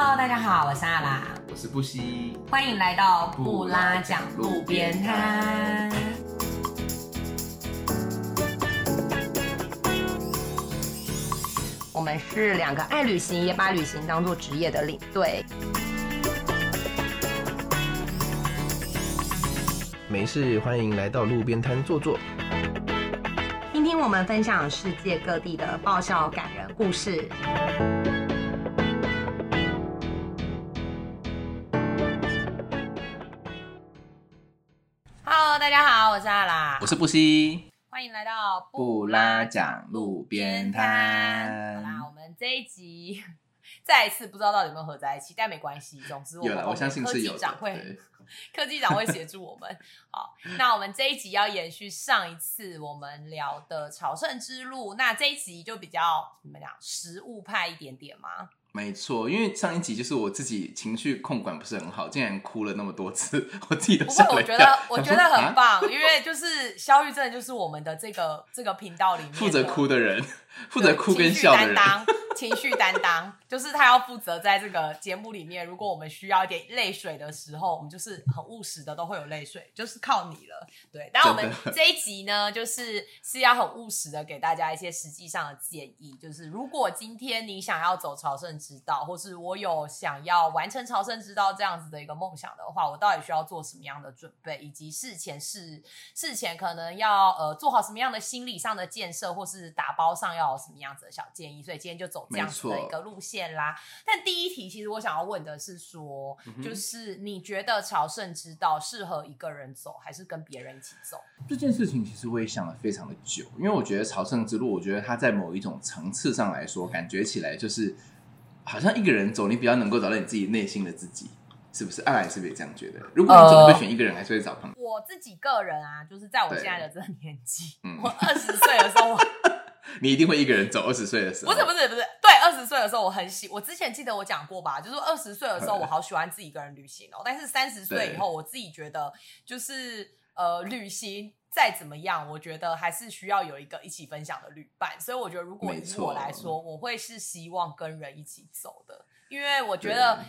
Hello，大家好，我是阿拉，我是布西，欢迎来到布拉讲路边摊。我们是两个爱旅行也把旅行当做职业的领队。没事，欢迎来到路边摊坐坐。听听我们分享世界各地的爆笑感人故事。大家好，我是阿拉，我是布西，欢迎来到布拉讲路边摊。好啦，我们这一集再一次不知道到底有没有合在一起，但没关系。总之，我们，我相信科技长会 科技长会协助我们。好，那我们这一集要延续上一次我们聊的朝圣之路，那这一集就比较怎么讲，实物派一点点嘛。没错，因为上一集就是我自己情绪控管不是很好，竟然哭了那么多次，我自己都不吓了一跳过我觉得我觉得很 棒，因为就是肖玉真的就是我们的这个这个频道里面负责哭的人，负责哭跟笑的人，担当，情绪担当，就是他要负责在这个节目里面，如果我们需要一点泪水的时候，我们就是很务实的，都会有泪水，就是靠你了。对，但我们 这一集呢，就是是要很务实的给大家一些实际上的建议，就是如果今天你想要走朝圣之道，或是我有想要完成朝圣之道这样子的一个梦想的话，我到底需要做什么样的准备，以及事前事事前可能要呃做好什么样的心理上的建设，或是打包上要有什么样子的小建议。所以今天就走这样子的一个路线啦。但第一题，其实我想要问的是说，嗯就是你觉得朝圣之道适合一个人走，还是跟别人一起走？这件事情其实我也想了非常的久，因为我觉得朝圣之路，我觉得它在某一种层次上来说，感觉起来就是好像一个人走，你比较能够找到你自己内心的自己，是不是？阿来是不是也这样觉得？如果你总会选一个人，还是会找朋友？我自己个人啊，就是在我现在的这个年纪，嗯我二十岁的时候，我你一定会一个人走。二十岁的时候，不是不是不是，对，二十岁的时候我很喜，我之前记得我讲过吧，就是二十岁的时候我好喜欢自己一个人旅行哦，但是三十岁以后，我自己觉得就是呃，旅行再怎么样，我觉得还是需要有一个一起分享的旅伴，所以我觉得如果以我来说，我会是希望跟人一起走的，因为我觉得。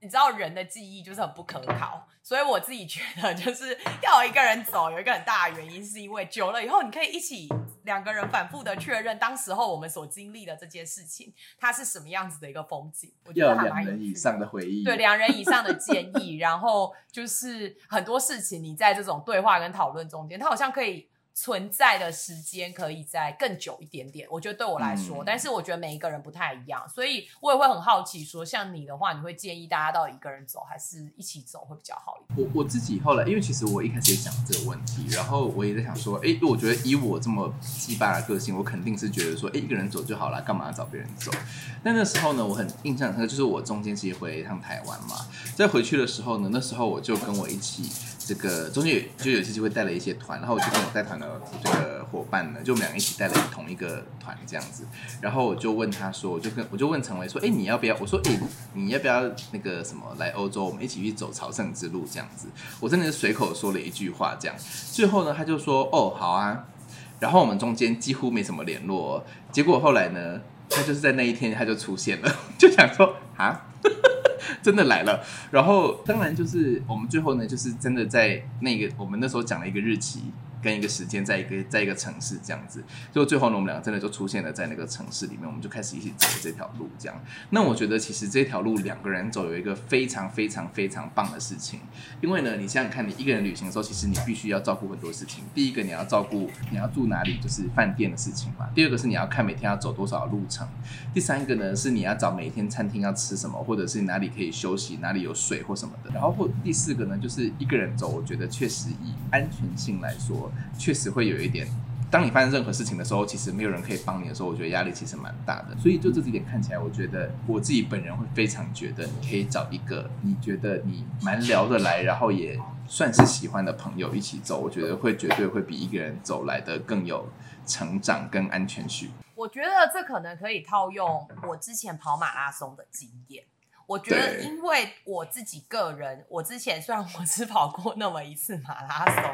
你知道人的记忆就是很不可靠，所以我自己觉得就是 要有一个人走，有一个很大的原因，是因为久了以后，你可以一起两个人反复的确认，当时候我们所经历的这件事情，它是什么样子的一个风景。我觉得还两人以蛮有趣的。上的回忆。对两人以上的建议，然后就是很多事情，你在这种对话跟讨论中间，它好像可以存在的时间可以再更久一点点。我觉得对我来说，嗯但是我觉得每一个人不太一样，所以我也会很好奇说，像你的话，你会建议大家到底一个人走，还是一起走会比较好一点？我我自己后来，因为其实我一开始也讲这个问题，然后我也在想说，哎，我觉得以我这么鸡巴的个性，我肯定是觉得说，哎，一个人走就好了，干嘛要找别人走？但那时候呢，我很印象深刻，就是我中间其实回了一趟台湾嘛，在回去的时候呢，那时候我就跟我一起，这个中间就有一次机会带了一些团，然后我就跟我带团的这个伙伴呢，就我们两个一起带了同一个团这样子，然后我就问他说，我就跟我就问陈伟说，哎，你要不要？我说，哎，你要不要那个什么来欧洲，我们一起去走朝圣之路这样子？我真的是随口说了一句话这样，最后呢，他就说，哦，好啊。然后我们中间几乎没什么联络哦、结果后来呢，他就是在那一天他就出现了，就想说啊，真的来了。然后当然就是我们最后呢，就是真的在那个我们那时候讲了一个日期跟一个时间，在一个在一个城市这样子。就最后呢，我们两个真的就出现了在那个城市里面，我们就开始一起走这条路这样。那我觉得其实这条路两个人走有一个非常非常非常棒的事情，因为呢，你想想看，你一个人旅行的时候，其实你必须要照顾很多事情。第一个，你要照顾你要住哪里，就是饭店的事情嘛；第二个是你要看每天要走多少路程；第三个呢是你要找每天餐厅要吃什么，或者是哪里可以休息，哪里有水或什么的。然后或第四个呢，就是一个人走，我觉得确实以安全性来说，确实会有一点。当你发生任何事情的时候，其实没有人可以帮你的时候，我觉得压力其实蛮大的。所以就这几点看起来，我觉得我自己本人会非常觉得，你可以找一个你觉得你蛮聊得来，然后也算是喜欢的朋友一起走，我觉得会绝对会比一个人走来的更有成长跟安全序。我觉得这可能可以套用我之前跑马拉松的经验。我觉得，因为我自己个人，我之前虽然我只跑过那么一次马拉松，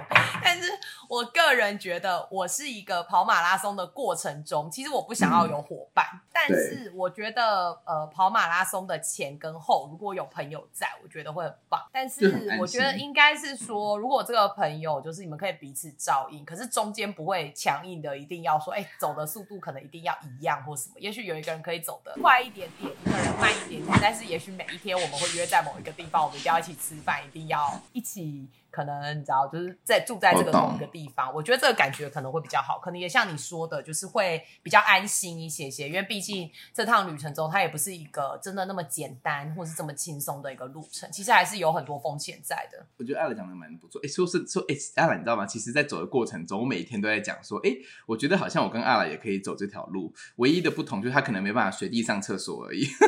但是我个人觉得，我是一个跑马拉松的过程中，其实我不想要有伙伴，但是我觉得，呃，跑马拉松的前跟后，如果有朋友在，我觉得会很棒。但是我觉得应该是说，如果这个朋友就是你们可以彼此照应，可是中间不会强硬的一定要说，哎，走的速度可能一定要一样或什么。也许有一个人可以走的快一点点，一个人慢一点点，但是也许每一天我们会约在某一个地方，我们一定要一起吃饭，一定要一起。可能你知道，就是在住在这个同一个地方，我觉得这个感觉可能会比较好。可能也像你说的，就是会比较安心一些些，因为毕竟这趟旅程中，它也不是一个真的那么简单或是这么轻松的一个路程，其实还是有很多风险在的。我觉得艾拉讲的蛮不错。哎，说是说，哎，艾拉你知道吗？其实，在走的过程中，我每一天都在讲说，哎，我觉得好像我跟艾拉也可以走这条路，唯一的不同就是他可能没办法随地上厕所而已。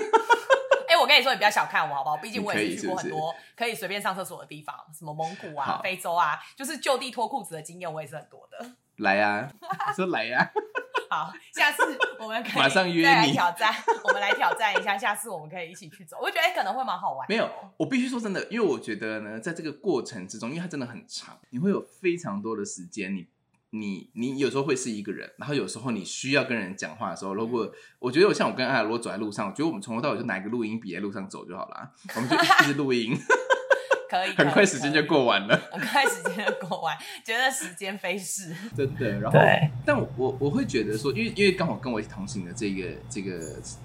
我跟你说，你不要小看我，好不好？毕竟我也是去过很多可以随便上厕所的地方，什么蒙古啊、非洲啊，就是就地脱裤子的经验，我也是很多的。来呀，说来呀！好，下次我们可以 马上约你挑战，我们来挑战一下。下次我们可以一起去走，我觉得可能会蛮好玩。没有，我必须说真的，因为我觉得呢，在这个过程之中，因为它真的很长，你会有非常多的时间，你。你你有时候会是一个人，然后有时候你需要跟人讲话的时候，如果我觉得我像我跟艾罗走在路上，我觉得我们从头到尾就拿一个录音笔在路上走就好了，我们就一直录音，可以，很快时间就过完了，很快时间就过完，觉得时间飞逝，真的。然后，但我我会觉得说，因为因为刚好跟我一起同行的这个这个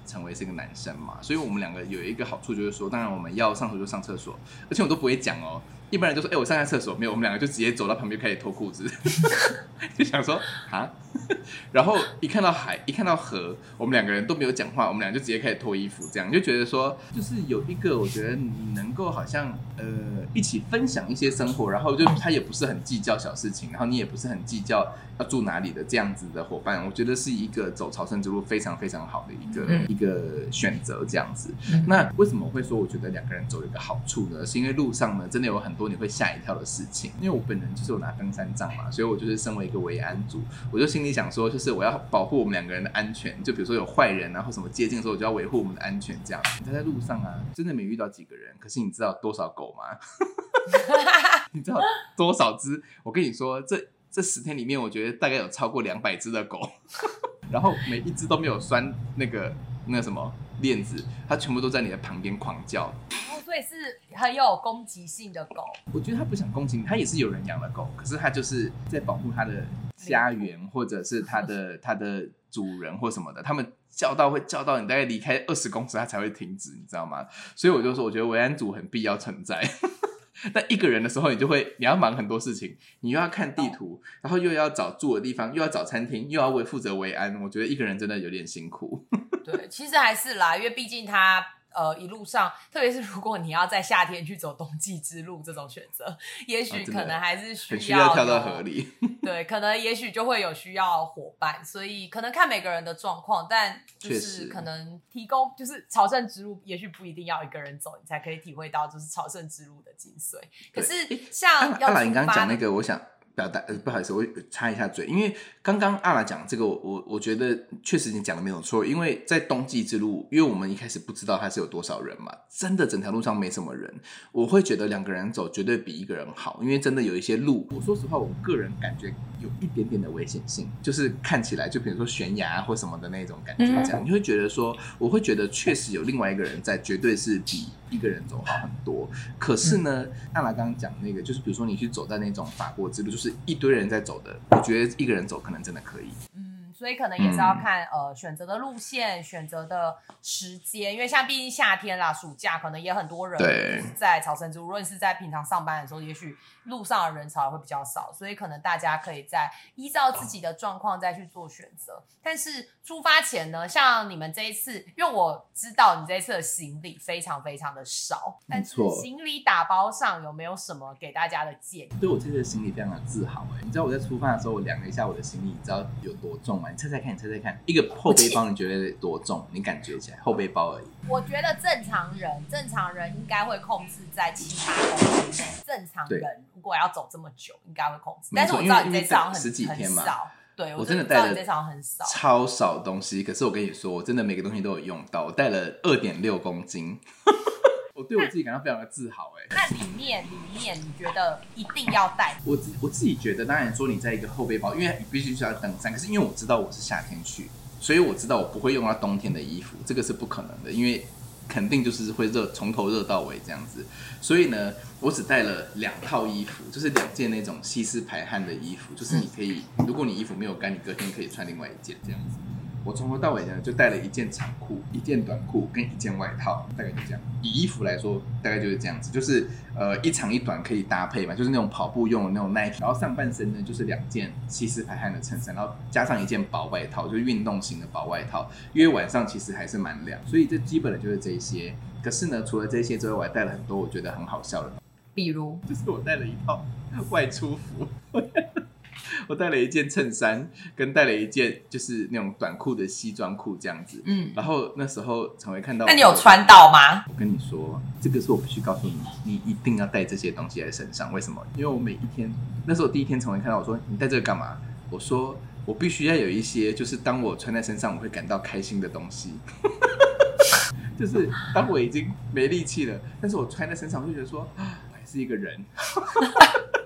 成为是一个男生嘛，所以我们两个有一个好处就是说，当然我们要上厕所就上厕所，而且我都不会讲哦。一般人就说：“哎，我上下厕所没有。”我们两个就直接走到旁边开始脱裤子，就想说啊。然后一看到海，一看到河，我们两个人都没有讲话，我们俩就直接开始脱衣服，这样就觉得说，就是有一个我觉得你能够好像呃一起分享一些生活，然后就他也不是很计较小事情，然后你也不是很计较要住哪里的这样子的伙伴，我觉得是一个走朝圣之路非常非常好的一个一个选择，这样子。那为什么会说我觉得两个人走有一个好处呢？是因为路上呢真的有很多。你会吓一跳的事情，因为我本人就是有拿登山杖嘛，所以我就是身为一个维安组，我就心里想想说，就是我要保护我们两个人的安全。就比如说有坏人啊或什么接近的时候，我就要维护我们的安全。这样，你在路上啊，真的没遇到几个人，可是你知道多少狗吗？你知道多少只？我跟你说，这这十天里面，我觉得大概有超过两百只的狗，然后每一只都没有拴那个那个什么链子，它全部都在你的旁边狂叫。所以是很有攻击性的狗。我觉得它不想攻击你，它也是有人养的狗，可是它就是在保护它的家园，或者是它的 它的主人或什么的。他们叫到会叫到你大概离开二十公尺，它才会停止，你知道吗？所以我就说，我觉得维安组很必要存在。但一个人的时候，你就会你要忙很多事情，你又要看地图，然后又要找住的地方，又要找餐厅，又要为负责维安。我觉得一个人真的有点辛苦。对，其实还是啦，因为毕竟他。呃，一路上，特别是如果你要在夏天去走冬季之路这种选择，也许可能还是需要跳到河里。对，可能也许就会有需要伙伴，所以可能看每个人的状况，但就是可能提供就是朝圣之路，也许不一定要一个人走，你才可以体会到就是朝圣之路的精髓。可是像阿兰，你刚刚讲那个，我想。表达呃不好意思，我插一下嘴，因为刚刚阿拉讲这个，我我觉得确实你讲的没有错，因为在冬季之路，因为我们一开始不知道它是有多少人嘛，真的整条路上没什么人，我会觉得两个人走绝对比一个人好，因为真的有一些路，我说实话，我个人感觉有一点点的危险性，就是看起来就比如说悬崖或什么的那种感觉，这样你会觉得说，我会觉得确实有另外一个人在，绝对是比一个人走好很多。可是呢，娜拉刚刚讲那个，就是比如说你去走在那种法国之路，就是。是一堆人在走的，我觉得一个人走可能真的可以。嗯，所以可能也是要看呃选择的路线、选择的时间，因为像毕竟夏天啦、暑假，可能也很多人在朝圣之路。无论是在平常上班的时候，也许路上的人潮会比较少，所以可能大家可以在依照自己的状况再去做选择。但是出发前呢，像你们这一次，因为我知道你这一次的行李非常非常的少，但是行李打包上有没有什么给大家的建议？对我这次的行李非常的自豪哎！你知道我在出发的时候，我量了一下我的行李，你知道有多重吗？你猜猜看，你猜猜看，一个后背包你觉得多重？你感觉起来后背包而已。我觉得正常人，正常人应该会控制在七八公斤。正常人如果要走这么久，应该会控制。但是我知道你这次好像很很少。对我真的带了超少东西，可是我跟你说，我真的每个东西都有用到。我带了二点六公斤，我对我自己感到非常的自豪哎。那里面里面你觉得一定要带？我自我自己觉得，当然说你在一个后背包，因为你必须需要登山，可是因为我知道我是夏天去，所以我知道我不会用到冬天的衣服，这个是不可能的，因为。肯定就是会热，从头热到尾这样子，所以呢，我只带了两套衣服，就是两件那种吸湿排汗的衣服，就是你可以，如果你衣服没有干，你隔天可以穿另外一件这样子。我从头到尾呢，就带了一件长裤、一件短裤跟一件外套，大概就这样。以衣服来说，大概就是这样子，就是呃一长一短可以搭配嘛，就是那种跑步用的那种 Nike。然后上半身呢，就是两件吸湿排汗的衬衫，然后加上一件薄外套，就是运动型的薄外套。因为晚上其实还是蛮凉，所以这基本的就是这些。可是呢，除了这些之外，我还带了很多我觉得很好笑的，比如就是我带了一套外出服。我带了一件衬衫，跟带了一件就是那种短裤的西装裤这样子。嗯，然后那时候常会看到。那你有穿到吗？我跟你说，这个是我必须告诉你，你一定要带这些东西在身上。为什么？因为我每一天，那时候第一天常会看到我说你带这个干嘛？我说我必须要有一些，就是当我穿在身上我会感到开心的东西。就是当我已经没力气了，但是我穿在身上，我就觉得说我还是一个人。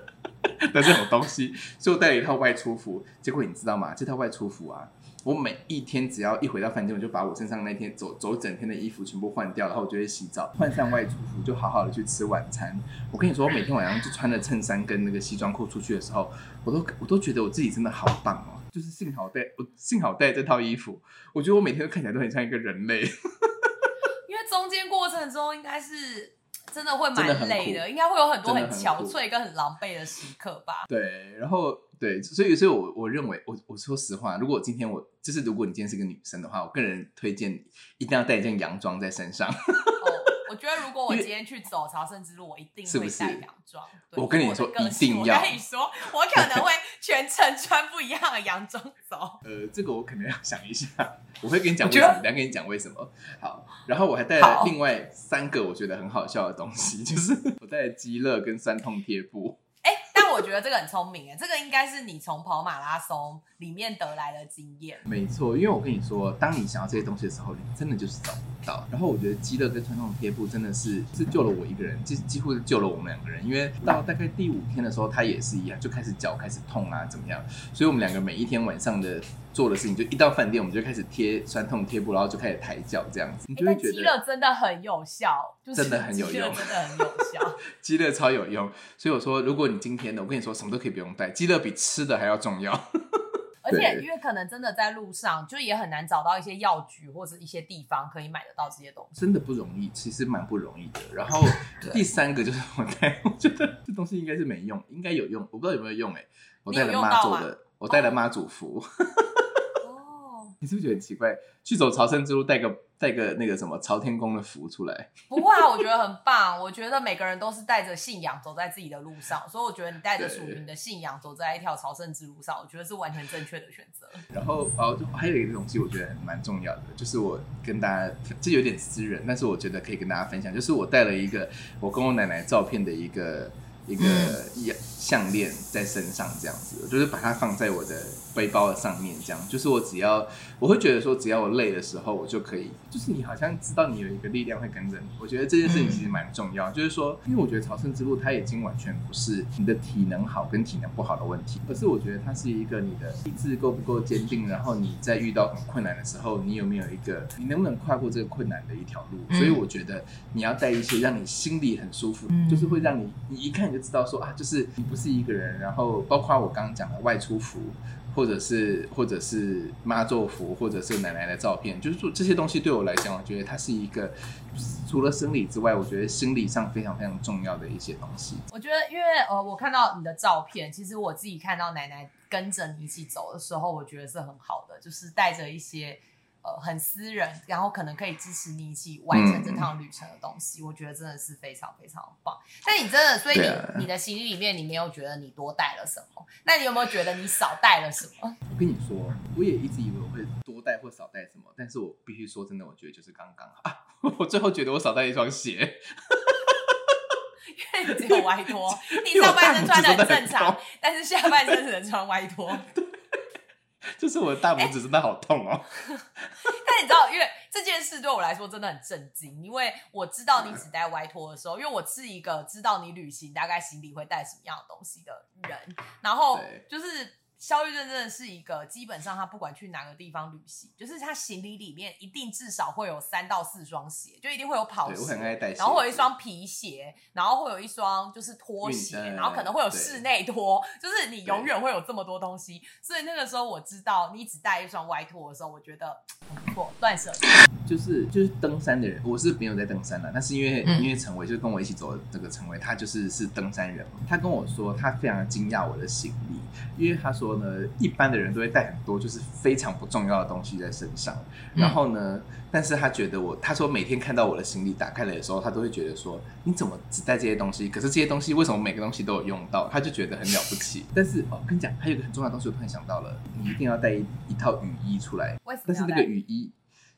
的这种东西，所以我带了一套外出服。结果你知道吗？这套外出服啊，我每一天只要一回到饭店，我就把我身上那天走走整天的衣服全部换掉，然后我就会洗澡，换上外出服，就好好的去吃晚餐。我跟你说，我每天晚上就穿着衬衫跟那个西装裤出去的时候，我都我都觉得我自己真的好棒哦！就是幸好带我幸好带这套衣服，我觉得我每天都看起来都很像一个人类。因为中间过程中应该是。真的会蛮累的，应该会有很多很憔悴跟很狼狈的时刻吧。对，然后对，所以所以，我我认为，我我说实话，如果今天我就是，如果你今天是个女生的话，我个人推荐你一定要带一件洋装在身上。我觉得如果我今天去走朝圣之路，我一定会带洋装。我跟你说，一定要。我跟你说，我可能会全程穿不一样的洋装走。呃，这个我可能要想一下，我会跟你讲为什么，等下跟你讲为什么。好，然后我还带了另外三个我觉得很好笑的东西，就是我带了鸡乐跟酸痛贴布。我觉得这个很聪明哎，这个应该是你从跑马拉松里面得来的经验。没错，因为我跟你说，当你想要这些东西的时候，你真的就是找不到。然后我觉得基乐跟传统贴布真的是是救了我一个人，几几乎是救了我们两个人。因为到大概第五天的时候，他也是一样，就开始脚开始痛啊，怎么样？所以我们两个每一天晚上的。做的事情就一到饭店，我们就开始贴酸痛贴布，然后就开始抬脚这样子。你就会觉得真的很有效，真的很有用，真的很有效。鸡乐超有用，所以我说，如果你今天的，我跟你说，什么都可以不用带，鸡乐比吃的还要重要。而且因为可能真的在路上，就也很难找到一些药局或者一些地方可以买得到这些东西，真的不容易，其实蛮不容易的。然后 第三个就是我带，我觉得这东西应该是没用，应该有用，我不知道有没有用哎。我带了妈祖的，我带了妈祖服。你是不是觉得很奇怪？去走朝圣之路，带个带个那个什么朝天宫的符出来？不会啊，我觉得很棒。我觉得每个人都是带着信仰走在自己的路上，所以我觉得你带着属于你的信仰走在一条朝圣之路上，我觉得是完全正确的选择。然后哦，还有一个东西，我觉得蛮重要的，就是我跟大家这有点私人，但是我觉得可以跟大家分享，就是我带了一个我跟我奶奶照片的一个。一个项项链在身上这样子，就是把它放在我的背包的上面，这样就是我只要我会觉得说，只要我累的时候，我就可以，就是你好像知道你有一个力量会跟着你。我觉得这件事情其实蛮重要，就是说，因为我觉得朝圣之路它已经完全不是你的体能好跟体能不好的问题，而是我觉得它是一个你的意志够不够坚定，然后你在遇到很困难的时候，你有没有一个你能不能跨过这个困难的一条路。所以我觉得你要带一些让你心里很舒服，就是会让你你一看。知道说啊，就是你不是一个人，然后包括我刚刚讲的外出服，或者是或者是妈祖服，或者是奶奶的照片，就是说这些东西对我来讲，我觉得它是一个除了生理之外，我觉得心理上非常非常重要的一些东西。我觉得，因为呃，我看到你的照片，其实我自己看到奶奶跟着你一起走的时候，我觉得是很好的，就是带着一些。呃，很私人，然后可能可以支持你一起完成这趟旅程的东西，我觉得真的是非常非常棒。但你真的，所以你你的行李里面，你没有觉得你多带了什么？那你有没有觉得你少带了什么？我跟你说，我也一直以为我会多带或少带什么，但是我必须说真的，我觉得就是刚刚好。我最后觉得我少带一双鞋，因为你只有外拖，你上半身穿的很正常，但是下半身只能穿外拖。就是我的大拇指真的好痛哦。但你知道，因为这件事对我来说真的很震惊，因为我知道你只带外托的时候，因为我是一个知道你旅行大概行李会带什么样的东西的人，然后就是。肖玉正真的是一个，基本上他不管去哪个地方旅行，就是他行李里面一定至少会有三到四双鞋，就一定会有跑对，鞋，我很爱带鞋，然后会有一双皮鞋，然后会有一双就是拖鞋，然后可能会有室内拖，就是你永远会有这么多东西。所以那个时候我知道你只带一双外拖的时候，我觉得很不错，断舍离。就是就是登山的人，我是没有在登山的，但是因为、嗯因为陈伟就是跟我一起走的这个陈伟，他就是是登山人嘛，他跟我说他非常惊讶我的行李，因为他说呢，一般的人都会带很多就是非常不重要的东西在身上，然后呢，但是他觉得我，他说每天看到我的行李打开来的时候，他都会觉得说你怎么只带这些东西？可是这些东西为什么每个东西都有用到？他就觉得很了不起。但是哦，我跟你讲，还有一个很重要的东西，我突然想到了，你一定要带一一套雨衣出来。但是那个雨衣，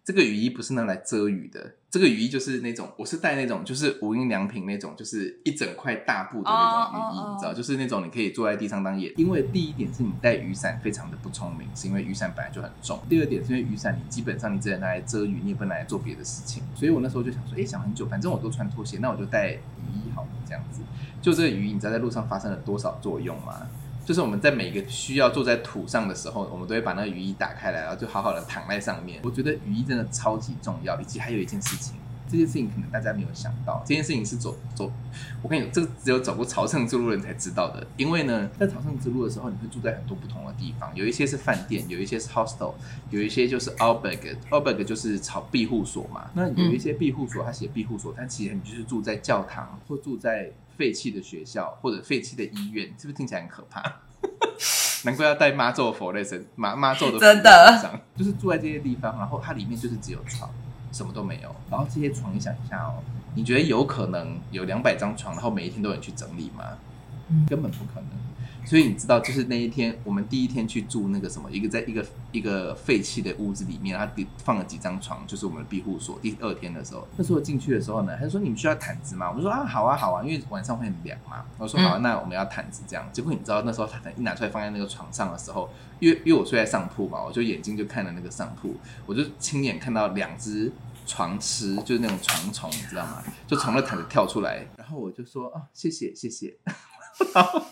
这个雨衣不是拿来遮雨的，这个雨衣就是那种，我是带那种，就是无印良品那种，就是一整块大布的那种雨衣，哦哦哦你知道，就是那种你可以坐在地上当野。因为第一点是你带雨伞非常的不聪明，是因为雨伞本来就很重；第二点是因为雨伞你基本上你只能拿来遮雨，你也不能拿来做别的事情。所以我那时候就想说，哎、想很久，反正我都穿拖鞋，那我就带雨衣好了，这样子。就这个雨衣，你知道在路上发生了多少作用吗？就是我们在每个需要坐在土上的时候，我们都会把那个雨衣打开来，然后就好好的躺在上面。我觉得雨衣真的超级重要，以及还有一件事情，这件事情可能大家没有想到，这件事情是走走，我跟你，这个只有走过朝圣之路的人才知道的。因为呢，在朝圣之路的时候，你会住在很多不同的地方，有一些是饭店，有一些是 hostel，有一些就是 alberg，alberg 就是朝庇护所嘛。那有一些庇护所，它写庇护所，但其实你就是住在教堂或住在废弃的学校或者废弃的医院，是不是听起来很可怕？难怪要带妈咒佛在身，妈妈咒的真的就是住在这些地方，然后它里面就是只有床，什么都没有。然后这些床，你想一下哦，你觉得有可能有两百张床，然后每一天都有人去整理吗？嗯根本不可能。所以你知道，就是那一天，我们第一天去住那个什么，一个在一个一个废弃的屋子里面，他放了几张床，就是我们的庇护所。第二天的时候，那时候进去的时候呢，他说你们需要毯子吗？我就说啊，好啊，好啊，因为晚上会很凉嘛。我说好、啊，那我们要毯子这样。结果你知道那时候他一拿出来放在那个床上的时候，因为因为我睡在上铺嘛，我就眼睛就看了那个上铺，我就亲眼看到两只床虱，就是那种床虫，你知道吗？就从那毯子跳出来，然后我就说啊，谢谢谢谢，然后。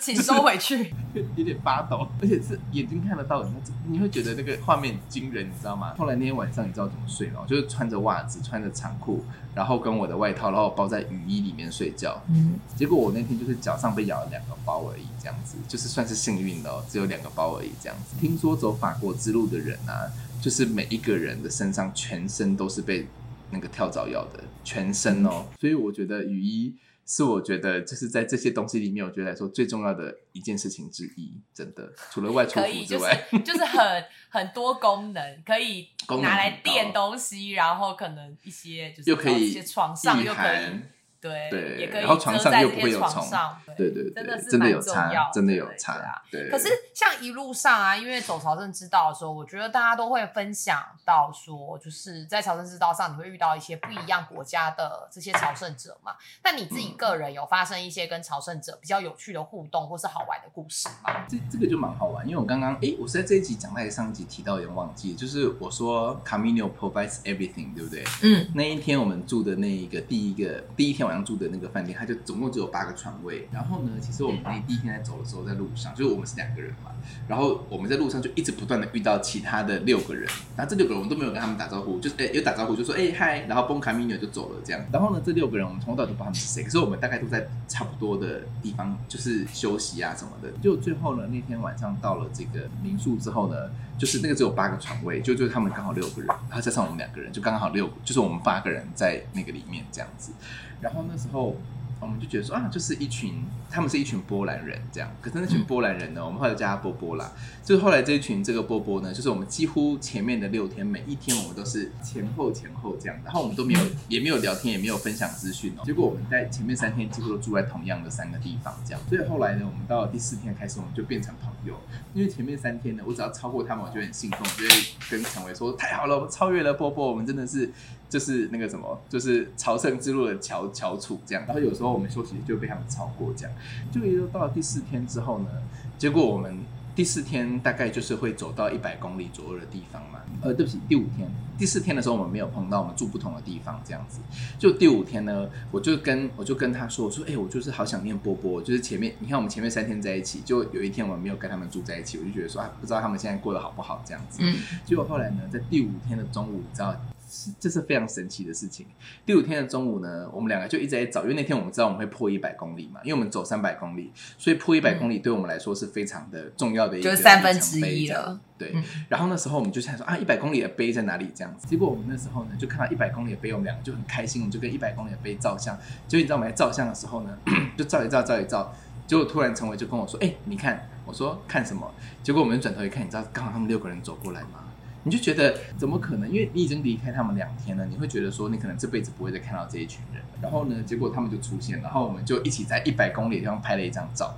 请收回去。有点发抖，而且是眼睛看得到，你会你会觉得那个画面惊人，你知道吗？后来那天晚上你知道怎么睡吗？就是穿着袜子，穿着长裤，然后跟我的外套，然后包在雨衣里面睡觉。嗯，结果我那天就是脚上被咬了两个包而已，这样子就是算是幸运的哦，只有两个包而已，这样子。听说走法国之路的人啊，就是每一个人的身上全身都是被那个跳蚤咬的，全身哦。所以我觉得雨衣。是我觉得就是在这些东西里面，我觉得来说最重要的一件事情之一，真的，除了外出服之外，是就是很很多功能，可以拿来垫东西，然后可能一些就是又可以一些床上御又可以寒，对对也可以然后床上又不会有虫床上，对对真的对，真的是蛮重有差要，真的有差啊，对。可是像一路上啊，因为走朝圣之道的时候，我觉得大家都会分享到说，就是在朝圣之道上，你会遇到一些不一样国家的这些朝圣者嘛。那你自己嗯个人有发生一些跟朝圣者比较有趣的互动或是好玩的故事吗？这这个就蛮好玩，因为我刚刚哎，我是在这一集讲，在上一集提到，有点忘记，就是我说 Camino provides everything，对不对？嗯，那一天我们住的那一个第一个第一天晚上住的那个饭店，它就总共只有八个床位。然后呢，其实我们那第一天在走的时候，在路上，就是我们是两个人嘛，然后我们在路上就一直不断的遇到其他的六个人，然后这六个人我们都没有跟他们打招呼，就是哎有打招呼就说哎嗨，然后崩卡米纽就走了这样。然后呢，这六个人我们从头到尾都不知道他们是谁，可是我们大概都在差不多的地方，就是休息啊什么的。就最后呢，那天晚上到了这个民宿之后呢，就是那个只有八个床位，就就是他们刚好六个人，然后加上我们两个人，就刚好六，就是我们八个人在那个里面这样子。然后那时候我们就觉得说啊，就是一群，他们是一群波兰人这样。可是那群波兰人呢，我们后来叫他波波啦。就是后来这一群这个波波呢，就是我们几乎前面的六天，每一天我们都是前后前后这样，然后我们都没有也没有聊天，也没有分享资讯哦。结果我们在前面三天几乎都住在同样的三个地方这样。所以后来呢，我们到了第四天开始，我们就变成朋友。因为前面三天呢，我只要超过他们，我就很兴奋，我就会跟陈伟说：“太好了，我们超越了波波，我们真的是就是那个什么，就是朝圣之路的翘翘楚这样。”然后有时候我们休息就被他们超过这样，就一直到了第四天之后呢，结果我们第四天大概就是会走到一百公里左右的地方嘛。呃，对不起，第五天，第四天的时候我们没有碰到，我们住不同的地方这样子。就第五天呢，我就跟我就跟他说，我说，哎、我就是好想念波波，就是前面你看我们前面三天在一起，就有一天我们没有跟他们住在一起，我就觉得说啊，不知道他们现在过得好不好这样子。嗯，结果后来呢，在第五天的中午，你知道，是这是非常神奇的事情。第五天的中午呢，我们两个就一直在找，因为那天我们知道我们会破一百公里嘛，因为我们走三百公里，所以破一百公里对我们来说是非常的重要的一个就是三分之一了。对，嗯然后那时候我们就想说啊，一百公里的碑在哪里？这样子。结果我们那时候呢，就看到一百公里的碑，我们两个就很开心，我们就跟一百公里的碑照相。结果你知道我们在照相的时候呢，就照一照，照一照，结果突然陈伟就跟我说：“哎、你看。”我说：“看什么？”结果我们转头一看，你知道刚好他们六个人走过来吗？你就觉得怎么可能？因为你已经离开他们两天了，你会觉得说你可能这辈子不会再看到这一群人。然后呢，结果他们就出现，然后我们就一起在一百公里的地方拍了一张照。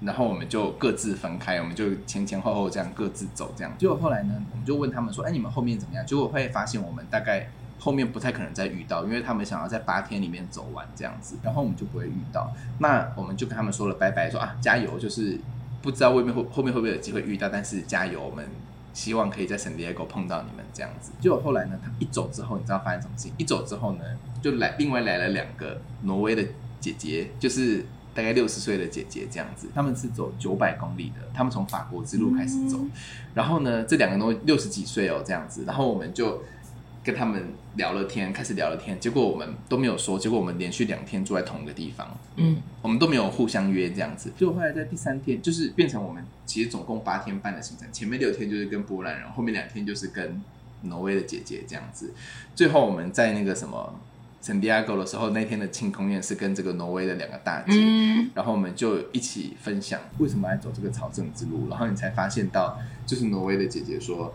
然后我们就各自分开，我们就前前后后这样各自走，这样。结果后来呢，我们就问他们说：“哎，你们后面怎么样？”结果会发现我们大概后面不太可能再遇到，因为他们想要在八天里面走完这样子，然后我们就不会遇到。那我们就跟他们说了拜拜，说啊加油，就是不知道外面会后面会不会有机会遇到，但是加油，我们希望可以在圣地亚哥碰到你们这样子。结果后来呢，他一走之后，你知道发生什么事情？一走之后呢，就来另外来了两个挪威的姐姐，就是大概六十岁的姐姐这样子，他们是走九百公里的，他们从法国之路开始走，嗯。然后呢，这两个都六十几岁哦这样子，然后我们就跟他们聊了天，开始聊了天，结果我们都没有说，结果我们连续两天住在同一个地方，嗯，我们都没有互相约这样子，结果后来在第三天，就是变成我们其实总共八天半的行程，前面六天就是跟波兰人，后面两天就是跟挪威的姐姐这样子，最后我们在那个什么圣地亚哥的时候，那天的庆功宴是跟这个挪威的两个大姐，嗯，然后我们就一起分享为什么要走这个朝圣之路，然后你才发现到，就是挪威的姐姐说，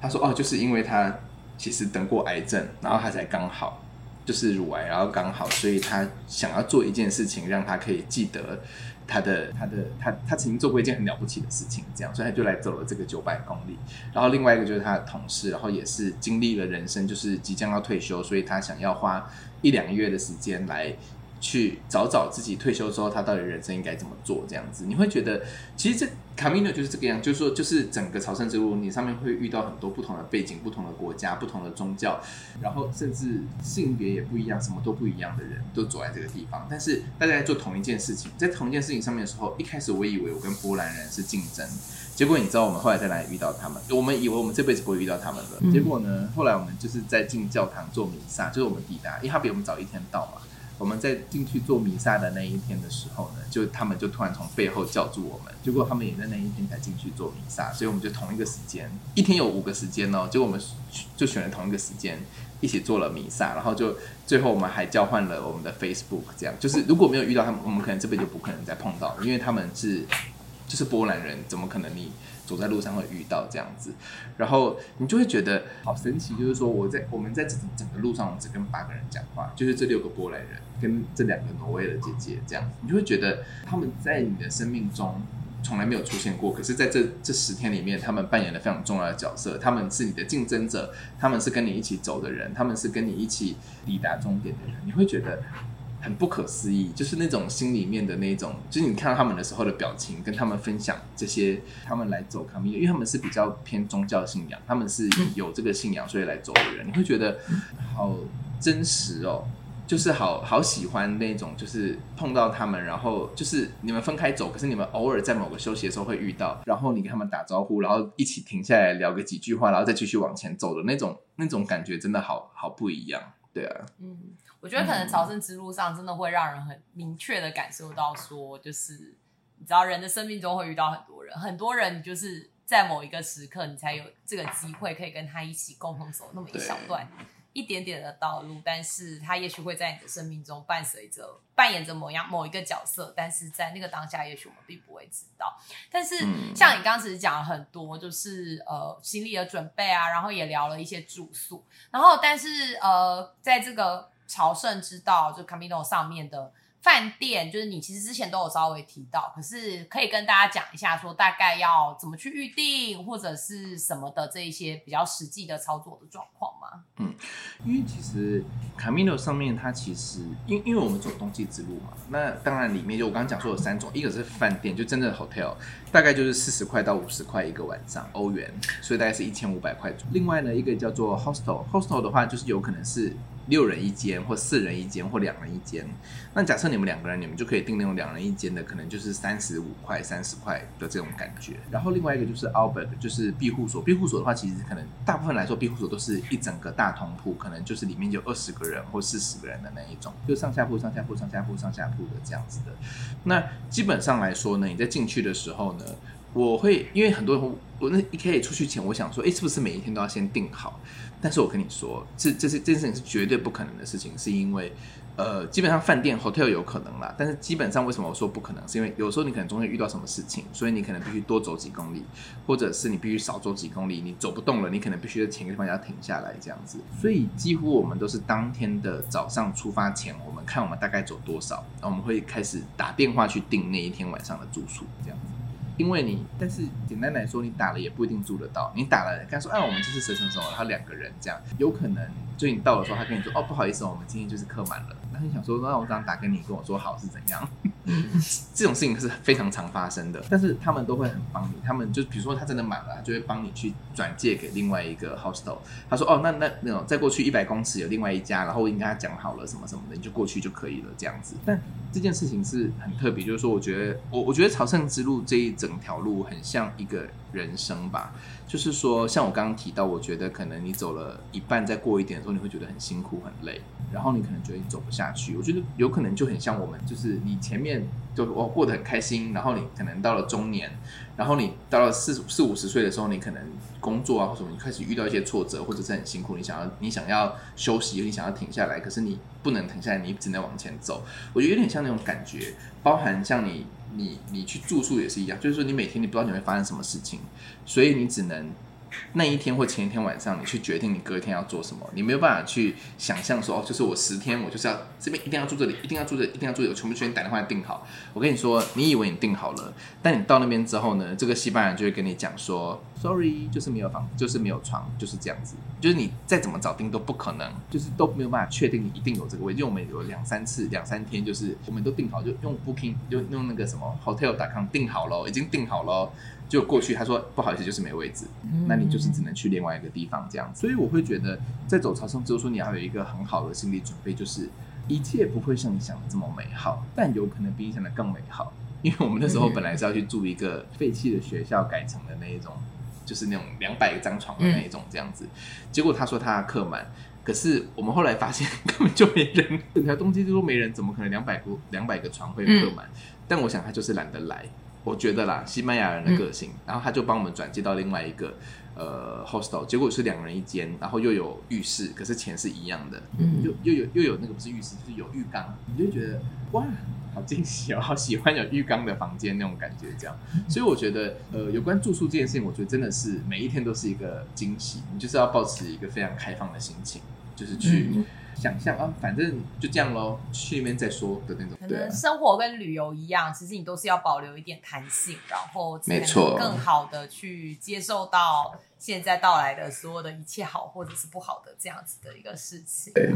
她说哦，就是因为她其实得过癌症，然后她才刚好就是乳癌，然后刚好，所以他想要做一件事情，让他可以记得他的他的他、他曾经做过一件很了不起的事情，这样，所以他就来走了这个九百公里。然后另外一个就是他的同事，然后也是经历了人生，就是即将要退休，所以他想要花一两个月的时间来去找找自己退休之后他到底人生应该怎么做这样子，你会觉得其实这卡米诺就是这个样，就是说就是整个朝圣之路，你上面会遇到很多不同的背景、不同的国家、不同的宗教，然后甚至性别也不一样，什么都不一样的人都走在这个地方，但是大家在做同一件事情，在同一件事情上面的时候，一开始我以为我跟波兰人是竞争。结果你知道我们后来在哪里遇到他们？我们以为我们这辈子不会遇到他们了。结果呢，后来我们就是在进教堂做弥撒，就是我们抵达，因为他比我们早一天到嘛。我们在进去做弥撒的那一天的时候呢，就他们就突然从背后叫住我们，结果他们也在那一天才进去做弥撒，所以我们就同一个时间，一天有五个时间哦，结果我们就选了同一个时间一起做了弥撒，然后就最后我们还交换了我们的 Facebook，这样。就是如果没有遇到他们，我们可能这辈子就不可能再碰到，因为他们是就是波兰人，怎么可能你走在路上会遇到这样子？然后你就会觉得好神奇，就是说我在我们在整整个路上，我们只跟八个人讲话，就是这六个波兰人跟这两个挪威的姐姐这样子，你就会觉得他们在你的生命中从来没有出现过，可是在这这十天里面，他们扮演了非常重要的角色，他们是你的竞争者，他们是跟你一起走的人，他们是跟你一起抵达终点的人，你会觉得。很不可思议，就是那种心里面的那种，就是你看到他们的时候的表情，跟他们分享这些，他们来走卡米，因为他们是比较偏宗教信仰，他们是有这个信仰所以来走的人，你会觉得好真实哦，就是好好喜欢那种，就是碰到他们，然后就是你们分开走，可是你们偶尔在某个休息的时候会遇到，然后你跟他们打招呼，然后一起停下来聊个几句话，然后再继续往前走的那种那种感觉，真的好好不一样，对啊，嗯，我觉得可能朝圣之路上真的会让人很明确的感受到说，就是你知道人的生命中会遇到很多人，很多人你就是在某一个时刻，你才有这个机会可以跟他一起共同走那么一小段。一点点的道路，但是他也许会在你的生命中伴随着、扮演着某样某一个角色，但是在那个当下，也许我们并不会知道。但是嗯像你刚刚其实讲了很多，就是呃行李的准备啊，然后也聊了一些住宿，然后但是呃在这个朝圣之道就 Camino 上面的饭店，就是你其实之前都有稍微提到，可是可以跟大家讲一下，说大概要怎么去预定或者是什么的这一些比较实际的操作的状况吗？嗯因为其实卡米诺上面它其实，因因为我们走冬季之路嘛，那当然里面就我刚刚讲说有三种，一个是饭店，就真正的 hotel，大概就是四十块到五十块一个晚上欧元，所以大概是一千五百块左右。另外呢，一个叫做 hostel，hostel 的话就是有可能是。六人一间，或四人一间，或两人一间。那假设你们两个人，你们就可以订那种两人一间的，可能就是三十五块、三十块的这种感觉。然后另外一个就是 Albert，就是庇护所。庇护所的话，其实可能大部分来说，庇护所都是一整个大通铺，可能就是里面有二十个人或四十个人的那一种，就上下铺、上下铺、上下铺、上下铺的这样子的。那基本上来说呢，你在进去的时候呢，我会因为很多，我那一开始出去前，我想说，哎，是不是每一天都要先订好？但是我跟你说，这这是这件事情是绝对不可能的事情，是因为，呃，基本上饭店 hotel 有可能啦，但是基本上为什么我说不可能？是因为有时候你可能中间遇到什么事情，所以你可能必须多走几公里，或者是你必须少走几公里，你走不动了，你可能必须在前一个地方要停下来这样子。所以几乎我们都是当天的早上出发前，我们看我们大概走多少，然后我们会开始打电话去订那一天晚上的住宿这样。因为你，但是简单来说，你打了也不一定住得到。你打了，跟他说：“哎，我们就是谁什么什么，他两个人这样，有可能就你到的时候，他跟你说：‘哦，不好意思，我们今天就是客满了。’那你想说，那我这样打给你，跟我说好是怎样？这种事情是非常常发生的。但是他们都会很帮你，他们就比如说他真的满了，就会帮你去转借给另外一个 hostel。他说：‘哦，那那那种再过去一百公尺有另外一家，然后我已经跟他讲好了什么什么的，你就过去就可以了。’这样子。但这件事情是很特别，就是说，我觉得我我觉得朝圣之路这一整条路很像一个人生吧。就是说，像我刚刚提到，我觉得可能你走了一半，再过一点的时候，你会觉得很辛苦、很累，然后你可能觉得你走不下去。我觉得有可能就很像我们，就是你前面就我过得很开心，然后你可能到了中年，然后你到了四四五十岁的时候，你可能工作啊或什么，你开始遇到一些挫折，或者是很辛苦，你想要你想要休息，你想要停下来，可是你不能停下来，你只能往前走。我觉得有点像那种感觉，包含像你。你你去住宿也是一样，就是说你每天你不知道你会发生什么事情，所以你只能。那一天或前一天晚上，你去决定你隔天要做什么，你没有办法去想象说哦，就是我十天我就是要这边一定要住这里，一定要住这，一定要住这，全部全打电话订好。我跟你说，你以为你订好了，但你到那边之后呢，这个西班牙就会跟你讲说，sorry，就是没有房，就是没有床，就是这样子，就是你再怎么找订都不可能，就是都没有办法确定你一定有这个位置。因为我们有两三次两三天，就是我们都订好，就用 booking 就用那个什么 hotel.com 订好了，已经订好了。就过去，他说不好意思，就是没位置，那你就是只能去另外一个地方这样子。所以我会觉得，在走朝圣之后，说你要有一个很好的心理准备，就是一切不会像你想的这么美好，但有可能比你想的更美好。因为我们那时候本来是要去住一个废弃的学校改成的那一种，就是那种两百张床的那一种这样子。结果他说他客满，可是我们后来发现根本就没人，整条东京都没人，怎么可能两百个两百个床会客满？但我想他就是懒得来。我觉得啦，西班牙人的个性，然后他就帮我们转接到另外一个呃 hostel，结果是两人一间，然后又有浴室，可是钱是一样的，又又有又有那个不是浴室，就是有浴缸，你就觉得哇，好惊喜哦，好喜欢有浴缸的房间那种感觉，这样。所以我觉得呃，有关住宿这件事情，我觉得真的是每一天都是一个惊喜，你就是要保持一个非常开放的心情，就是去。想象啊，反正就这样喽，去那边再说的那种。可能生活跟旅游一样，其实你都是要保留一点弹性，然后没错，更好的去接受到现在到来的所有的一切好或者是不好的这样子的一个事情。对。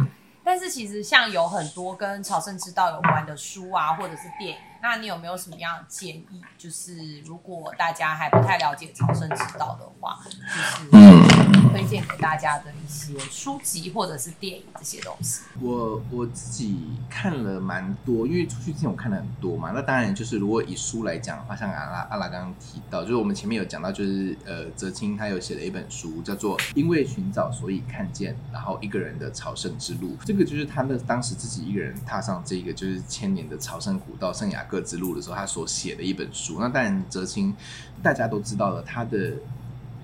但是其实像有很多跟朝圣之道有关的书啊，或者是电影，那你有没有什么样的建议？就是如果大家还不太了解朝圣之道的话，就是，推荐给大家的一些书籍或者是电影这些东西。我我自己看了蛮多，因为出去之前我看了很多嘛。那当然就是如果以书来讲的话，像阿拉阿拉刚刚提到，就是我们前面有讲到，就是呃，泽清他有写了一本书，叫做《因为寻找所以看见》，然后一个人的朝圣之路。这个就是他的当时自己一个人踏上这个就是千年的朝圣古道圣雅各之路的时候，他所写的一本书。那当然，泽清大家都知道了，他的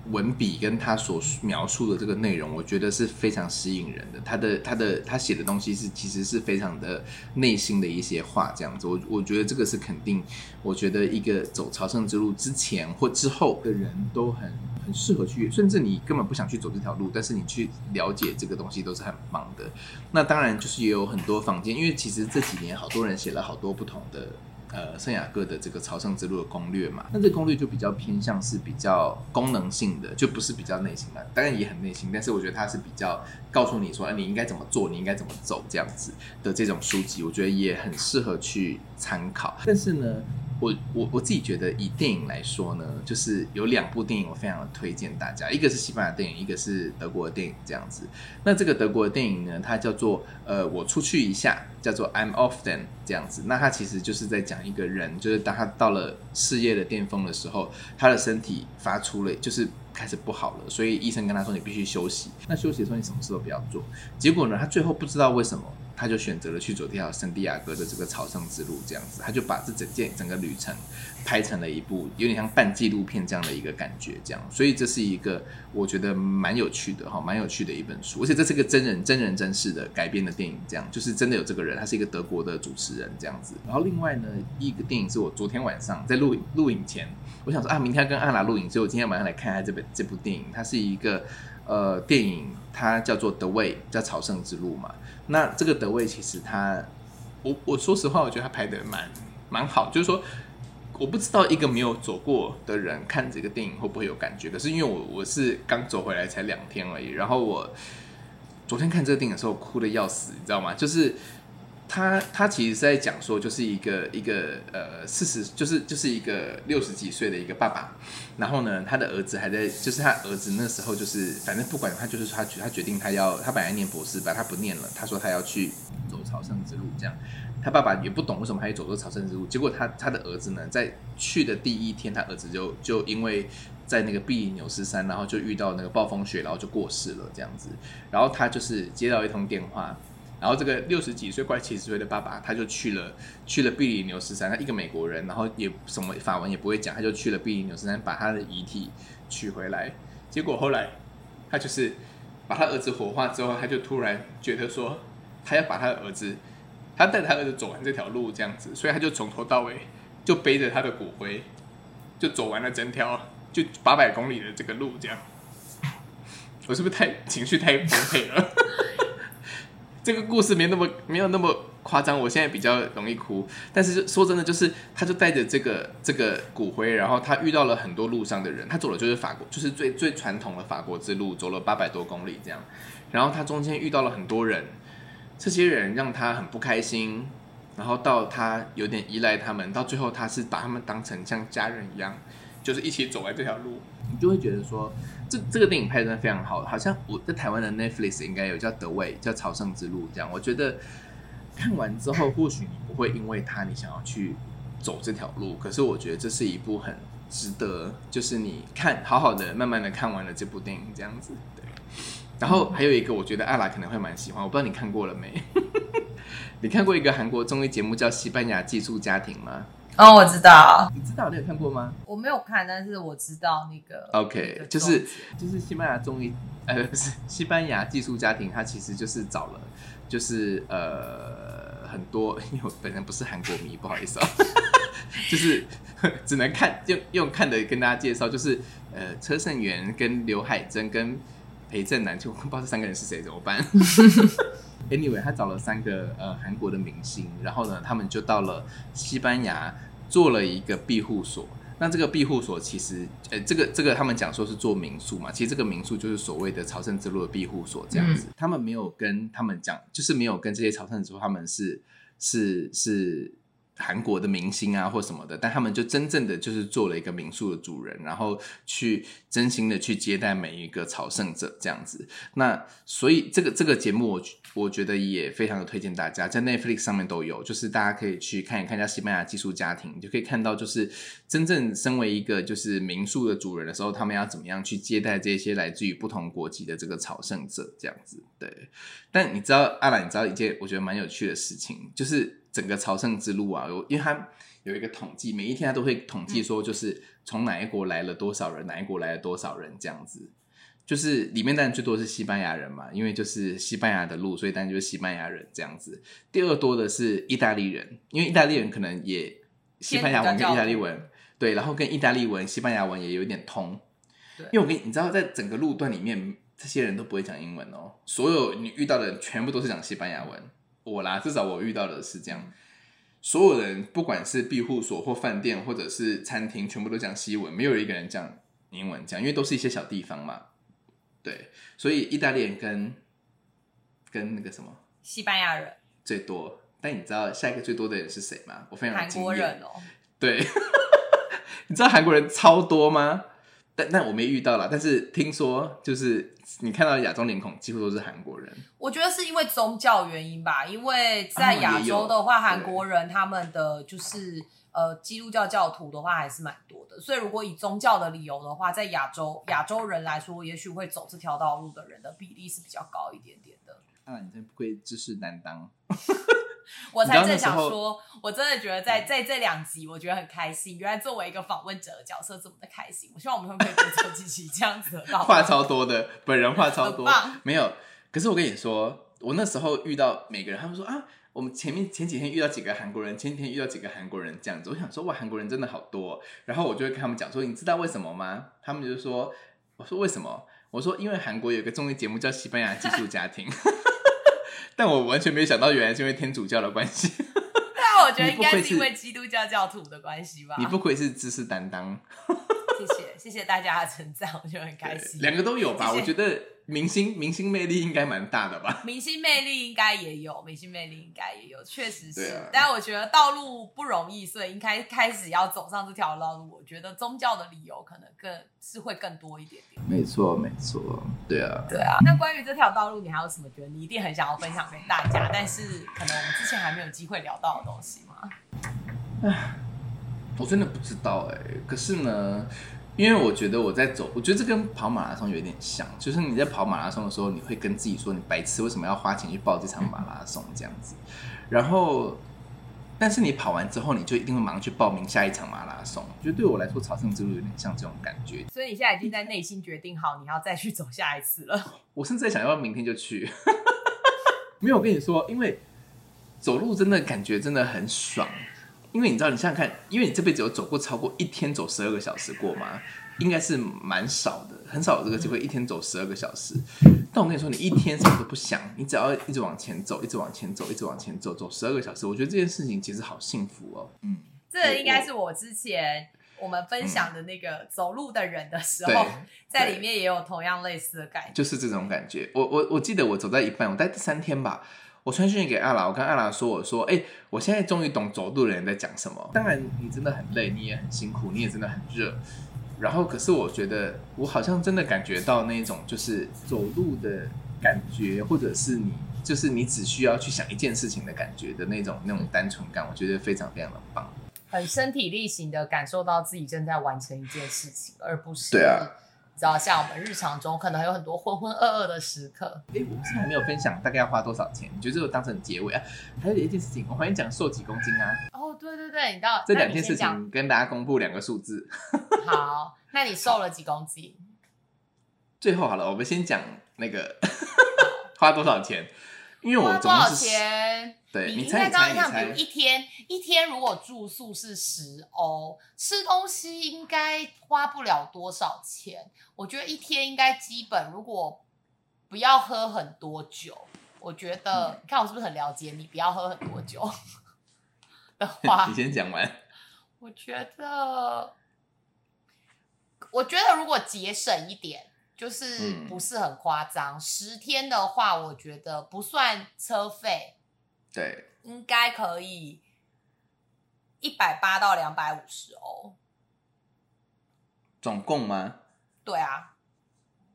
文笔跟他所描述的这个内容，我觉得是非常吸引人的。他的他的他写的东西是其实是非常的内心的一些话，这样子。我我觉得这个是肯定，我觉得一个走朝圣之路之前或之后的人都很。很适合去，甚至你根本不想去走这条路，但是你去了解这个东西都是很棒的。那当然就是也有很多坊间，因为其实这几年好多人写了好多不同的呃圣雅各的这个朝圣之路的攻略嘛。那这攻略就比较偏向是比较功能性的，就不是比较内心的，当然也很内心，但是我觉得它是比较告诉你说，哎，你应该怎么做，你应该怎么走这样子的这种书籍，我觉得也很适合去参考。但是呢。我我我自己觉得，以电影来说呢，就是有两部电影我非常的推荐大家，一个是西班牙电影，一个是德国的电影，这样子。那这个德国的电影呢，它叫做呃，我出去一下，叫做 I'm off then 这样子。那它其实就是在讲一个人，就是当他到了事业的巅峰的时候，他的身体发出了就是开始不好了，所以医生跟他说你必须休息。那休息的时候你什么事都不要做。结果呢，他最后不知道为什么。他就选择了去走这条圣地亚哥的这个朝圣之路，这样子，他就把这整件整个旅程拍成了一部有点像半纪录片这样的一个感觉，这样，所以这是一个我觉得蛮有趣的哈，蛮有趣的一本书，而且这是个真人真人真事的改编的电影，这样就是真的有这个人，他是一个德国的主持人这样子。然后另外呢，一个电影是我昨天晚上在录影录影前，我想说啊，明天要跟阿拉录影，所以我今天晚上来看一下这本这部电影，它是一个。呃，电影它叫做《The Way》，叫朝圣之路嘛。那这个《The Way》其实它，我我说实话，我觉得它拍的蛮蛮好。就是说，我不知道一个没有走过的人看这个电影会不会有感觉。可是因为我我是刚走回来才两天而已，然后我昨天看这个电影的时候哭的要死，你知道吗？就是。他他其实在讲说，就是一个一个呃四十，就是就是一个六十几岁的一个爸爸，然后呢，他的儿子还在，就是他儿子那时候就是反正不管他，就是他他决定他要他本来念博士吧，他不念了，他说他要去走朝圣之路，这样他爸爸也不懂为什么他要走这朝圣之路，结果他他的儿子呢，在去的第一天，他儿子就就因为在那个比利牛斯山，然后就遇到那个暴风雪，然后就过世了这样子，然后他就是接到一通电话。然后这个六十几岁、快七十岁的爸爸，他就去了去了比利牛斯山，他一个美国人，然后也什么法文也不会讲，他就去了比利牛斯山，把他的遗体取回来。结果后来他就是把他儿子火化之后，他就突然觉得说，他要把他的儿子，他带他儿子走完这条路这样子，所以他就从头到尾就背着他的骨灰，就走完了整条就八百公里的这个路这样。我是不是太情绪太丰沛了？这个故事没那么没有那么夸张，我现在比较容易哭。但是说真的，就是他就带着这个这个骨灰，然后他遇到了很多路上的人。他走的就是法国，就是最最传统的法国之路，走了八百多公里这样。然后他中间遇到了很多人，这些人让他很不开心，然后到他有点依赖他们，到最后他是把他们当成像家人一样，就是一起走完这条路。你就会觉得说。这这个电影拍的非常好，好像我在台湾的 Netflix 应该有叫《德味》，叫《朝圣之路》这样。我觉得看完之后，或许你不会因为他你想要去走这条路，可是我觉得这是一部很值得，就是你看好好的、慢慢的看完了这部电影这样子。对。然后还有一个，我觉得阿拉可能会蛮喜欢，我不知道你看过了没？你看过一个韩国综艺节目叫《西班牙寄宿家庭》吗？哦，我知道，你知道你有看过吗？我没有看，但是我知道那个。OK，就是就是西班牙综艺，呃，不是西班牙寄宿家庭，它其实就是找了，就是呃很多，因为我本人不是韩国迷，不好意思啊，就是只能看用用看的跟大家介绍，就是呃车胜元跟刘海珍跟裴正南，就我不知道这三个人是谁，怎么办 ？Anyway，他找了三个呃韩国的明星，然后呢，他们就到了西班牙做了一个庇护所。那这个庇护所其实，呃，这个这个他们讲说是做民宿嘛，其实这个民宿就是所谓的朝圣之路的庇护所这样子。他们没有跟他们讲，就是没有跟这些朝圣之路他们是是是。韩国的明星啊，或什么的，但他们就真正的就是做了一个民宿的主人，然后去真心的去接待每一个朝圣者这样子。那所以这个这个节目，我我觉得也非常的推荐大家，在 Netflix 上面都有，就是大家可以去看一看，一下西班牙寄宿家庭，就可以看到就是真正身为一个就是民宿的主人的时候，他们要怎么样去接待这些来自于不同国籍的这个朝圣者这样子。对，但你知道阿兰，你知道一件我觉得蛮有趣的事情，就是。整个朝圣之路啊，有因为他有一个统计，每一天他都会统计说，就是从哪一国来了多少人，哪一国来了多少人这样子。就是里面当然最多是西班牙人嘛，因为就是西班牙的路，所以当然就是西班牙人这样子。第二多的是意大利人，因为意大利人可能也西班牙文跟意大利文对，然后跟意大利文、西班牙文也有点通。因为我跟你你知道，在整个路段里面，这些人都不会讲英文哦，所有你遇到的全部都是讲西班牙文。我啦，至少我遇到的是这样。所有人不管是庇护所或饭店或者是餐厅，全部都讲西文，没有一个人讲英文讲，因为都是一些小地方嘛。对，所以意大利人跟跟那个什么西班牙人最多。但你知道下一个最多的人是谁吗？我非常韩国人哦，对，你知道韩国人超多吗？但但我没遇到啦。但是听说就是你看到亚洲脸孔，几乎都是韩国人。我觉得是因为宗教原因吧，因为在亚洲的话，韩国人他们的就是呃基督教教徒的话还是蛮多的，所以如果以宗教的理由的话，在亚洲亚洲人来说，也许会走这条道路的人的比例是比较高一点点的。啊，你真不愧知识担当。我才正想说，我真的觉得在在这两集，我觉得很开心。原来作为一个访问者的角色，这么的开心。我希望我们会可以多做几期这样子的。话超多的，本人话超多，没有。可是我跟你说，我那时候遇到每个人，他们说啊，我们前面前几天遇到几个韩国人，前几天遇到几个韩国人这样子。我想说，哇，韩国人真的好多。然后我就会跟他们讲说，你知道为什么吗？他们就说，我说为什么？我说因为韩国有个综艺节目叫《西班牙寄宿家庭》。但我完全没有想到，原来是因为天主教的关系。那我觉得应该是因为基督教教徒的关系吧。你不愧是知识担当。谢谢，谢谢大家的称赞，我就很开心。两个都有吧？我觉得。明星明星魅力应该蛮大的吧？明星魅力应该也有，明星魅力应该也有，确实是。但我觉得道路不容易，所以应该开始要走上这条道路。我觉得宗教的理由可能更是会更多一点点。没错，没错，对啊，对啊。那关于这条道路，你还有什么觉得你一定很想要分享给大家，但是可能我们之前还没有机会聊到的东西吗？唉，我真的不知道哎。可是呢？因为我觉得我在走，我觉得这跟跑马拉松有点像，就是你在跑马拉松的时候，你会跟自己说：“你白痴，为什么要花钱去报这场马拉松？”这样子。然后，但是你跑完之后，你就一定会马上去报名下一场马拉松。我觉得对我来说，朝圣之路有点像这种感觉。所以你现在已经在内心决定好，你要再去走下一次了。我甚至在想要明天就去。没有，我跟你说，因为走路真的感觉真的很爽。因为你知道，你想想看，因为你这辈子有走过超过一天走十二个小时过吗？应该是蛮少的，很少有这个机会一天走十二个小时。但我跟你说，你一天什么都不想，你只要一直往前走，一直往前走，一直往前走，走十二个小时，我觉得这件事情其实好幸福哦。嗯，这应该是我之前我们分享的那个走路的人的时候，在里面也有同样类似的感觉，就是这种感觉。我我我记得我走在一半，我待第三天吧。我传讯给阿拉，我跟阿拉说：“我说，哎，我现在终于懂走路的人在讲什么。当然，你真的很累，你也很辛苦，你也真的很热。然后，可是我觉得，我好像真的感觉到那种就是走路的感觉，或者是你就是你只需要去想一件事情的感觉的那种那种单纯感，我觉得非常非常的棒。很身体力行的感受到自己正在完成一件事情，而不是对啊。”知道，像我们日常中可能还有很多浑浑噩噩的时刻。哎，我们现在还没有分享大概要花多少钱？你觉得这个当成结尾啊？还有一件事情，我欢迎讲瘦几公斤啊？哦，对对对，你知道这两件事情跟大家公布两个数字。好，那你瘦了几公斤？最后好了，我们先讲那个 花多少钱。因为我多少钱？对，你应该刚刚讲，比如一天一天，如果住宿是十欧，吃东西应该花不了多少钱。我觉得一天应该基本，如果不要喝很多酒，我觉得你看我是不是很了解你？不要喝很多酒 的话，你先讲完。我觉得，我觉得如果节省一点。就是不是很夸张，十天的话，我觉得不算车费，对，应该可以一百八到两百五十欧，总共吗？对啊，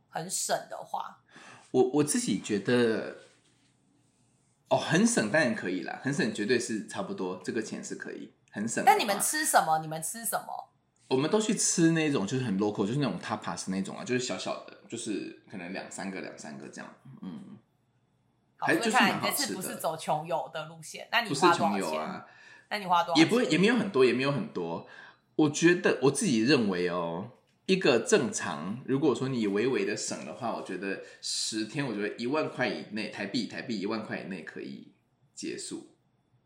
很省的话，我我自己觉得，哦，很省当然可以啦，很省绝对是差不多，这个钱是可以很省。但你们吃什么？你们吃什么？我们都去吃那种就是很 local，就是那种 tapas 那种啊，就是小小的。就是可能两三个两三个这样，嗯，还就是蛮好吃的。不是走穷游的路线，那你花多少钱？那你花多少？也不会，也没有很多，也没有很多。我觉得我自己认为哦，一个正常，如果说你微微的省的话，我觉得十天，我觉得一万块以内，台币台币一万块以内可以结束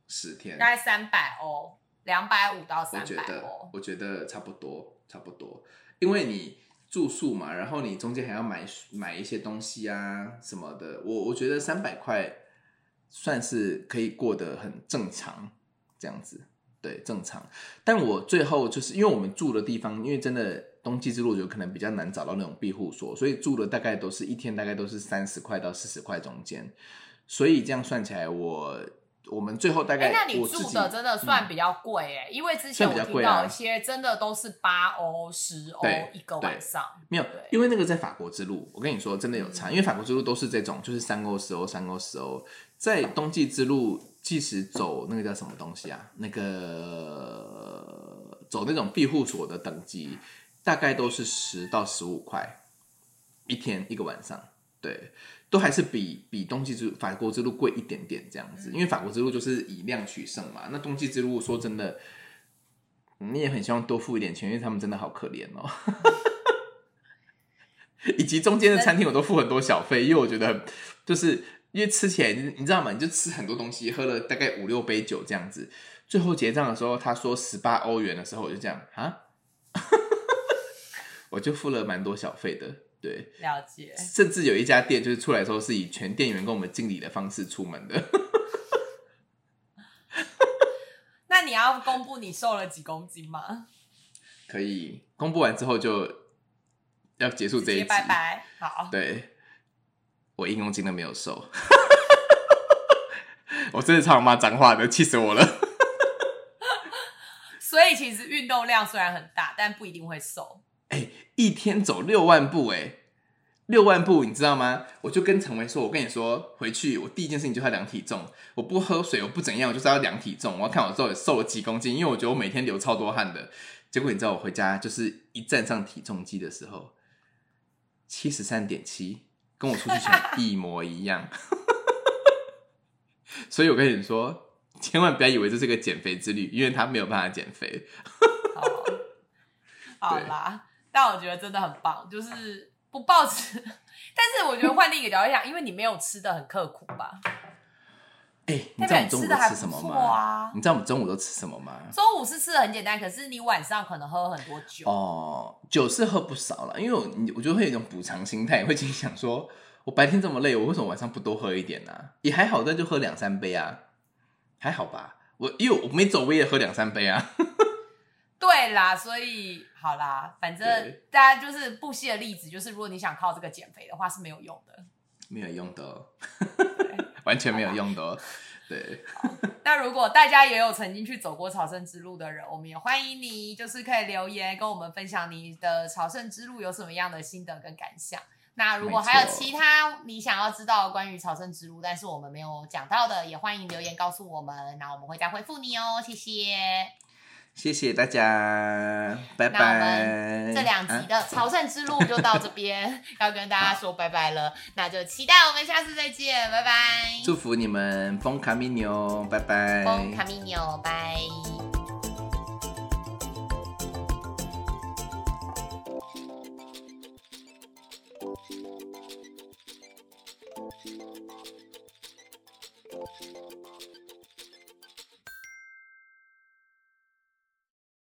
十天，大概三百欧，两百五到三百欧，我觉得差不多，差不多，因为你。住宿嘛，然后你中间还要买买一些东西啊什么的，我我觉得三百块算是可以过得很正常这样子，对，正常。但我最后就是因为我们住的地方，因为真的冬季之路就可能比较难找到那种庇护所，所以住的大概都是一天大概都是三十块到四十块中间，所以这样算起来我。我们最后大概，哎，那你住的真的算比较贵哎，因为之前我听到一些真的都是八欧、十欧一个晚上，没有，因为那个在法国之路，我跟你说真的有差，因为法国之路都是这种，就是三欧、十欧、三欧、十欧，在冬季之路，即使走那个叫什么东西啊，那个走那种庇护所的等级，大概都是十到十五块一天一个晚上，对。都还是比比冬季之法国之路贵一点点这样子，因为法国之路就是以量取胜嘛。那冬季之路说真的，你也很希望多付一点钱，因为他们真的好可怜哦。以及中间的餐厅我都付很多小费，因为我觉得就是因为吃起来你知道吗？你就吃很多东西，喝了大概五六杯酒这样子，最后结账的时候他说十八欧元的时候，我就这样啊，我就付了蛮多小费的。对，了解。甚至有一家店，就是出来时候是以全店员跟我们敬礼的方式出门的。那你要公布你瘦了几公斤吗？可以，公布完之后就要结束这一集。拜拜。好。对，我一公斤都没有瘦。我真的超骂脏话的，气死我了。所以其实运动量虽然很大，但不一定会瘦。哎，一天走六万步，哎，六万步，你知道吗？我就跟陈维说，我跟你说，回去我第一件事情就要量体重，我不喝水，我不怎样，我就是要量体重，我要看我到底瘦了几公斤，因为我觉得我每天流超多汗的。结果你知道，我回家就是一站上体重机的时候，七十三点七，跟我出去前一模一样。所以我跟你说，千万不要以为这是个减肥之旅，因为他没有办法减肥。好啦。但我觉得真的很棒，就是不暴吃。但是我觉得换另一个角度想，因为你没有吃的很刻苦吧？哎，你知道我们中午都吃什么吗？你知道我们中午都吃什么吗？中午是吃的很简单，可是你晚上可能喝很多酒哦。酒是喝不少了，因为我我觉得会有一种补偿心态，会心想说，我白天这么累，我为什么晚上不多喝一点呢？也还好，那就喝两三杯啊，还好吧？我因为我没走，我也喝两三杯啊。对啦，所以好啦，反正大家就是不惜的例子，就是如果你想靠这个减肥的话是没有用的，没有用的，完全没有用的。对。那如果大家也有曾经去走过朝圣之路的人，我们也欢迎你，就是可以留言跟我们分享你的朝圣之路有什么样的心得跟感想。那如果还有其他你想要知道关于朝圣之路，但是我们没有讲到的，也欢迎留言告诉我们，那我们会再回复你哦。谢谢。谢谢大家，拜拜。那我们这两集的朝圣之路就到这边，要跟大家说拜拜了。那就期待我们下次再见，拜拜。祝福你们，风卡米牛，拜拜。风卡米牛，拜。